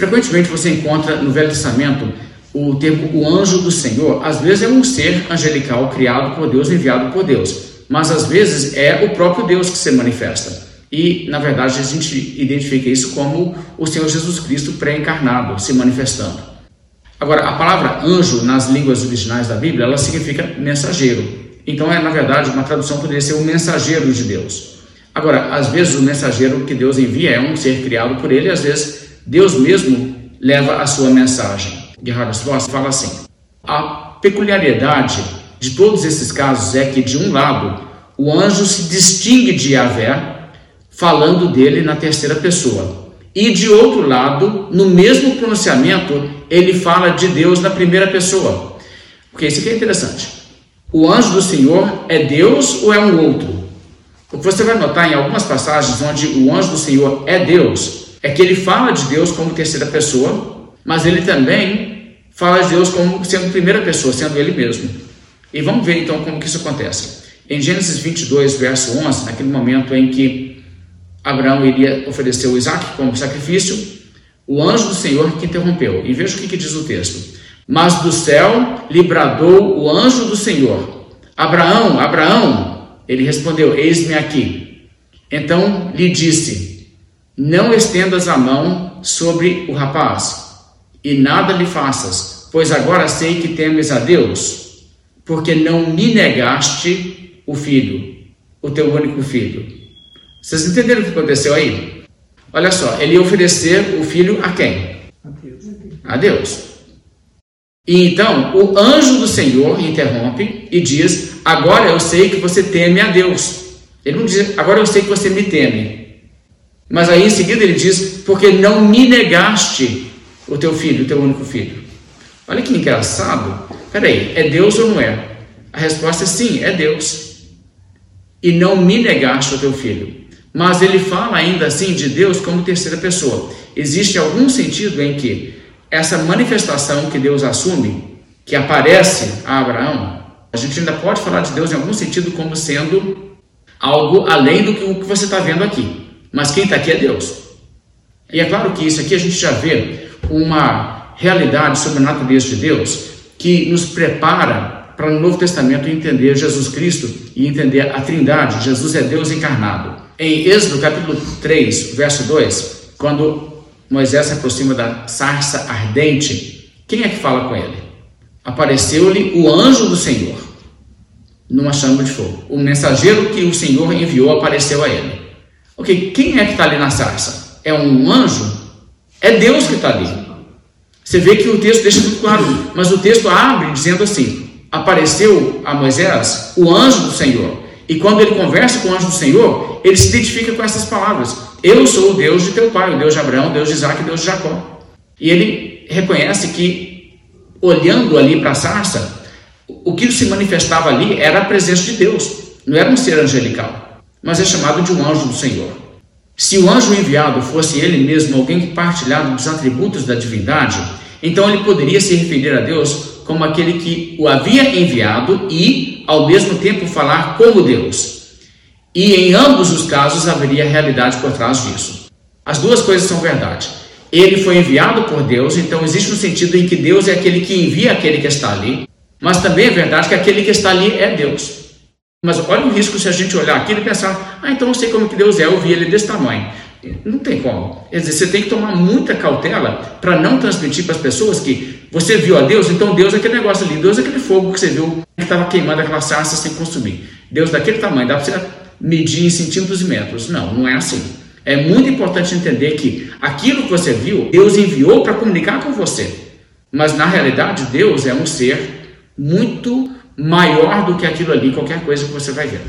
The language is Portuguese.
Frequentemente você encontra no Velho Testamento o termo o anjo do Senhor. Às vezes é um ser angelical criado por Deus, enviado por Deus, mas às vezes é o próprio Deus que se manifesta. E, na verdade, a gente identifica isso como o Senhor Jesus Cristo pré-encarnado se manifestando. Agora, a palavra anjo nas línguas originais da Bíblia, ela significa mensageiro. Então, é, na verdade, uma tradução poderia ser o mensageiro de Deus. Agora, às vezes o mensageiro que Deus envia é um ser criado por ele, às vezes Deus mesmo leva a sua mensagem. Gerhard Voss fala assim: a peculiaridade de todos esses casos é que, de um lado, o anjo se distingue de Yahvé, falando dele na terceira pessoa. E de outro lado, no mesmo pronunciamento, ele fala de Deus na primeira pessoa. Porque isso aqui é interessante. O anjo do Senhor é Deus ou é um outro? Você vai notar em algumas passagens onde o anjo do Senhor é Deus, é que ele fala de Deus como terceira pessoa, mas ele também fala de Deus como sendo primeira pessoa, sendo ele mesmo. E vamos ver então como que isso acontece. Em Gênesis 22, verso 11, naquele momento em que Abraão iria oferecer o Isaac como sacrifício, o anjo do Senhor que interrompeu. E veja o que, que diz o texto. Mas do céu lhe bradou o anjo do Senhor: Abraão, Abraão. Ele respondeu: Eis-me aqui. Então lhe disse: Não estendas a mão sobre o rapaz, e nada lhe faças, pois agora sei que temes a Deus, porque não me negaste o filho, o teu único filho. Vocês entenderam o que aconteceu aí? Olha só, ele ia oferecer o filho a quem? A Deus. A Deus. E então o anjo do Senhor interrompe e diz: Agora eu sei que você teme a Deus. Ele não diz: Agora eu sei que você me teme. Mas aí em seguida ele diz: Porque não me negaste o teu filho, o teu único filho. Olha que engraçado. Peraí, é Deus ou não é? A resposta é sim, é Deus. E não me negaste o teu filho. Mas ele fala ainda assim de Deus como terceira pessoa. Existe algum sentido em que essa manifestação que Deus assume, que aparece a Abraão, a gente ainda pode falar de Deus em algum sentido como sendo algo além do que você está vendo aqui. Mas quem está aqui é Deus. E é claro que isso aqui a gente já vê uma realidade sobre a natureza de Deus que nos prepara para no Novo Testamento entender Jesus Cristo e entender a Trindade. Jesus é Deus encarnado. Em Êxodo capítulo 3, verso 2, quando Moisés se aproxima da sarça ardente, quem é que fala com ele? Apareceu-lhe o anjo do Senhor numa chama de fogo. O mensageiro que o Senhor enviou apareceu a ele. Ok, quem é que está ali na sarça? É um anjo? É Deus que está ali. Você vê que o texto deixa muito claro, mas o texto abre dizendo assim: apareceu a Moisés o anjo do Senhor. E quando ele conversa com o anjo do Senhor, ele se identifica com essas palavras: Eu sou o Deus de teu pai, o Deus de Abraão, o Deus de Isaac o Deus de Jacó. E ele reconhece que, olhando ali para a sarça, o que se manifestava ali era a presença de Deus, não era um ser angelical, mas é chamado de um anjo do Senhor. Se o anjo enviado fosse ele mesmo alguém que partilhava dos atributos da divindade, então ele poderia se referir a Deus como aquele que o havia enviado e, ao mesmo tempo, falar como Deus. E em ambos os casos haveria realidade por trás disso. As duas coisas são verdade. Ele foi enviado por Deus, então existe um sentido em que Deus é aquele que envia aquele que está ali, mas também é verdade que aquele que está ali é Deus. Mas olha o risco se a gente olhar aquilo e pensar, ah, então eu sei como que Deus é, eu vi ele desse tamanho. Não tem como. Quer dizer, você tem que tomar muita cautela para não transmitir para as pessoas que você viu a Deus, então Deus é aquele negócio ali, Deus é aquele fogo que você viu que estava queimando aquela sarça sem consumir. Deus daquele tamanho, dá para você medir em centímetros e metros. Não, não é assim. É muito importante entender que aquilo que você viu, Deus enviou para comunicar com você. Mas na realidade, Deus é um ser muito maior do que aquilo ali, qualquer coisa que você vai ver.